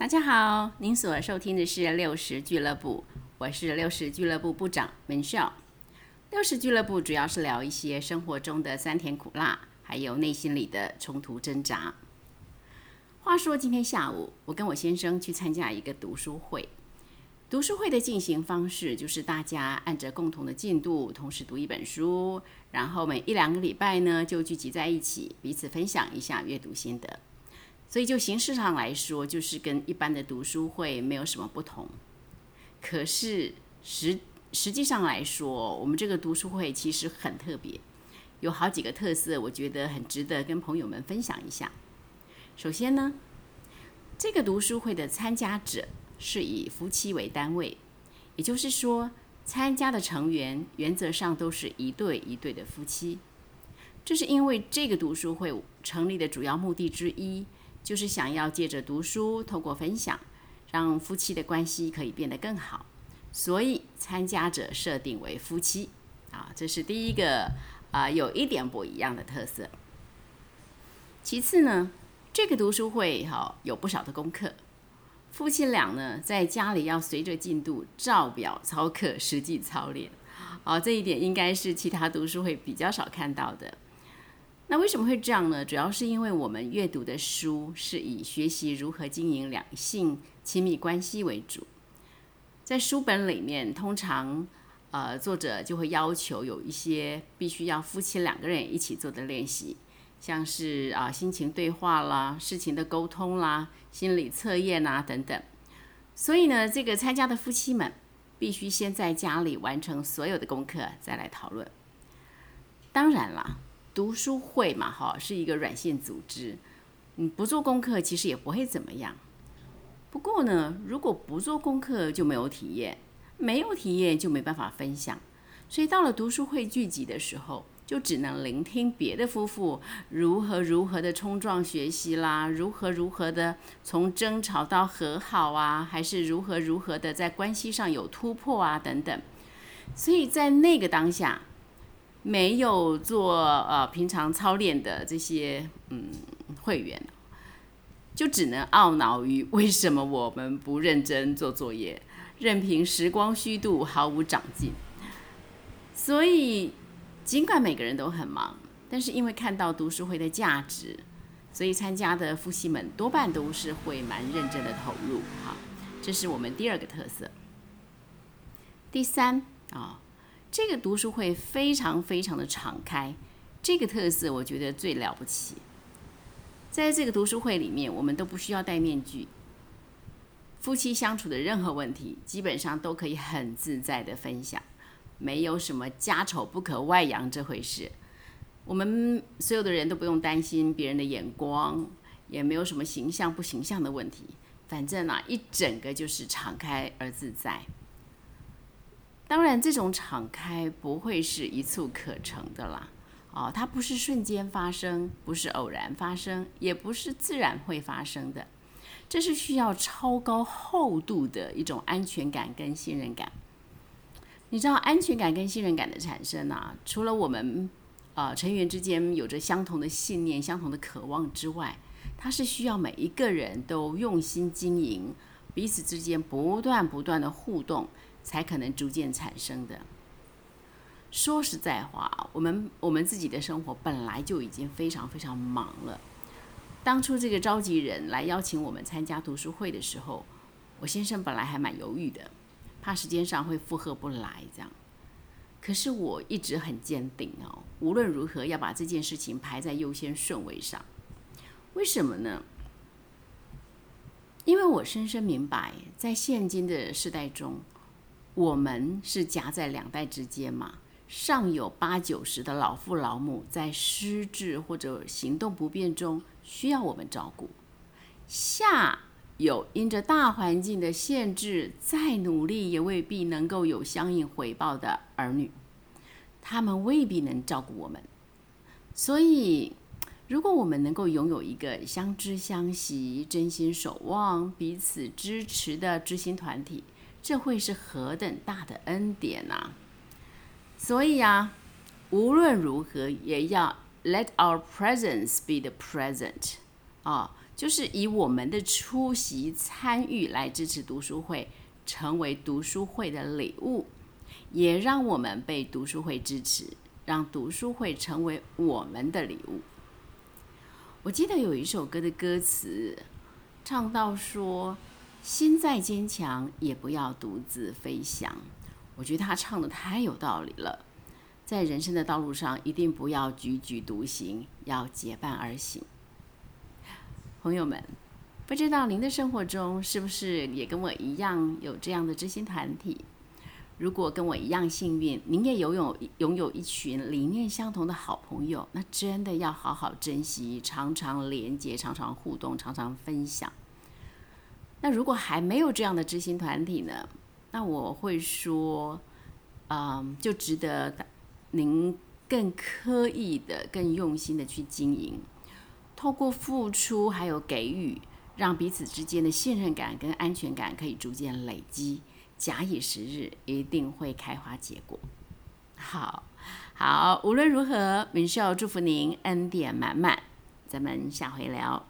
大家好，您所收听的是六十俱乐部，我是六十俱乐部部长文笑。六十俱乐部主要是聊一些生活中的酸甜苦辣，还有内心里的冲突挣扎。话说今天下午，我跟我先生去参加一个读书会。读书会的进行方式就是大家按着共同的进度，同时读一本书，然后每一两个礼拜呢就聚集在一起，彼此分享一下阅读心得。所以就形式上来说，就是跟一般的读书会没有什么不同。可是实实际上来说，我们这个读书会其实很特别，有好几个特色，我觉得很值得跟朋友们分享一下。首先呢，这个读书会的参加者是以夫妻为单位，也就是说，参加的成员原则上都是一对一对的夫妻。这是因为这个读书会成立的主要目的之一。就是想要借着读书，透过分享，让夫妻的关系可以变得更好，所以参加者设定为夫妻，啊，这是第一个啊，有一点不一样的特色。其次呢，这个读书会哈有不少的功课，夫妻俩呢在家里要随着进度照表操课，实际操练，啊，这一点应该是其他读书会比较少看到的。那为什么会这样呢？主要是因为我们阅读的书是以学习如何经营两性亲密关系为主，在书本里面，通常呃作者就会要求有一些必须要夫妻两个人一起做的练习，像是啊心情对话啦、事情的沟通啦、心理测验啊等等。所以呢，这个参加的夫妻们必须先在家里完成所有的功课，再来讨论。当然啦。读书会嘛，哈，是一个软性组织，你不做功课其实也不会怎么样。不过呢，如果不做功课就没有体验，没有体验就没办法分享。所以到了读书会聚集的时候，就只能聆听别的夫妇如何如何的冲撞学习啦，如何如何的从争吵到和好啊，还是如何如何的在关系上有突破啊等等。所以在那个当下。没有做呃平常操练的这些嗯会员，就只能懊恼于为什么我们不认真做作业，任凭时光虚度，毫无长进。所以，尽管每个人都很忙，但是因为看到读书会的价值，所以参加的夫妻们多半都是会蛮认真的投入。哈，这是我们第二个特色。第三啊。这个读书会非常非常的敞开，这个特色我觉得最了不起。在这个读书会里面，我们都不需要戴面具，夫妻相处的任何问题，基本上都可以很自在的分享，没有什么家丑不可外扬这回事。我们所有的人都不用担心别人的眼光，也没有什么形象不形象的问题，反正啊，一整个就是敞开而自在。当然，这种敞开不会是一蹴可成的啦，哦，它不是瞬间发生，不是偶然发生，也不是自然会发生的，这是需要超高厚度的一种安全感跟信任感。你知道，安全感跟信任感的产生啊，除了我们呃成员之间有着相同的信念、相同的渴望之外，它是需要每一个人都用心经营，彼此之间不断不断的互动。才可能逐渐产生的。说实在话，我们我们自己的生活本来就已经非常非常忙了。当初这个召集人来邀请我们参加读书会的时候，我先生本来还蛮犹豫的，怕时间上会负荷不来这样。可是我一直很坚定哦，无论如何要把这件事情排在优先顺位上。为什么呢？因为我深深明白，在现今的时代中。我们是夹在两代之间嘛，上有八九十的老父老母在失智或者行动不便中需要我们照顾，下有因着大环境的限制，再努力也未必能够有相应回报的儿女，他们未必能照顾我们。所以，如果我们能够拥有一个相知相惜、真心守望、彼此支持的知心团体。这会是何等大的恩典呐！所以啊，无论如何也要 let our presence be the present 啊，就是以我们的出席参与来支持读书会，成为读书会的礼物，也让我们被读书会支持，让读书会成为我们的礼物。我记得有一首歌的歌词，唱到说：“心再坚强，也不要独自飞翔。”我觉得他唱的太有道理了。在人生的道路上，一定不要踽踽独行，要结伴而行。朋友们，不知道您的生活中是不是也跟我一样有这样的知心团体？如果跟我一样幸运，您也拥有拥有一群理念相同的好朋友，那真的要好好珍惜，常常连接，常常互动，常常分享。那如果还没有这样的知心团体呢？那我会说，嗯，就值得您更刻意的、更用心的去经营。透过付出还有给予，让彼此之间的信任感跟安全感可以逐渐累积，假以时日，一定会开花结果。好，好，无论如何，明秀祝福您恩典满满，咱们下回聊。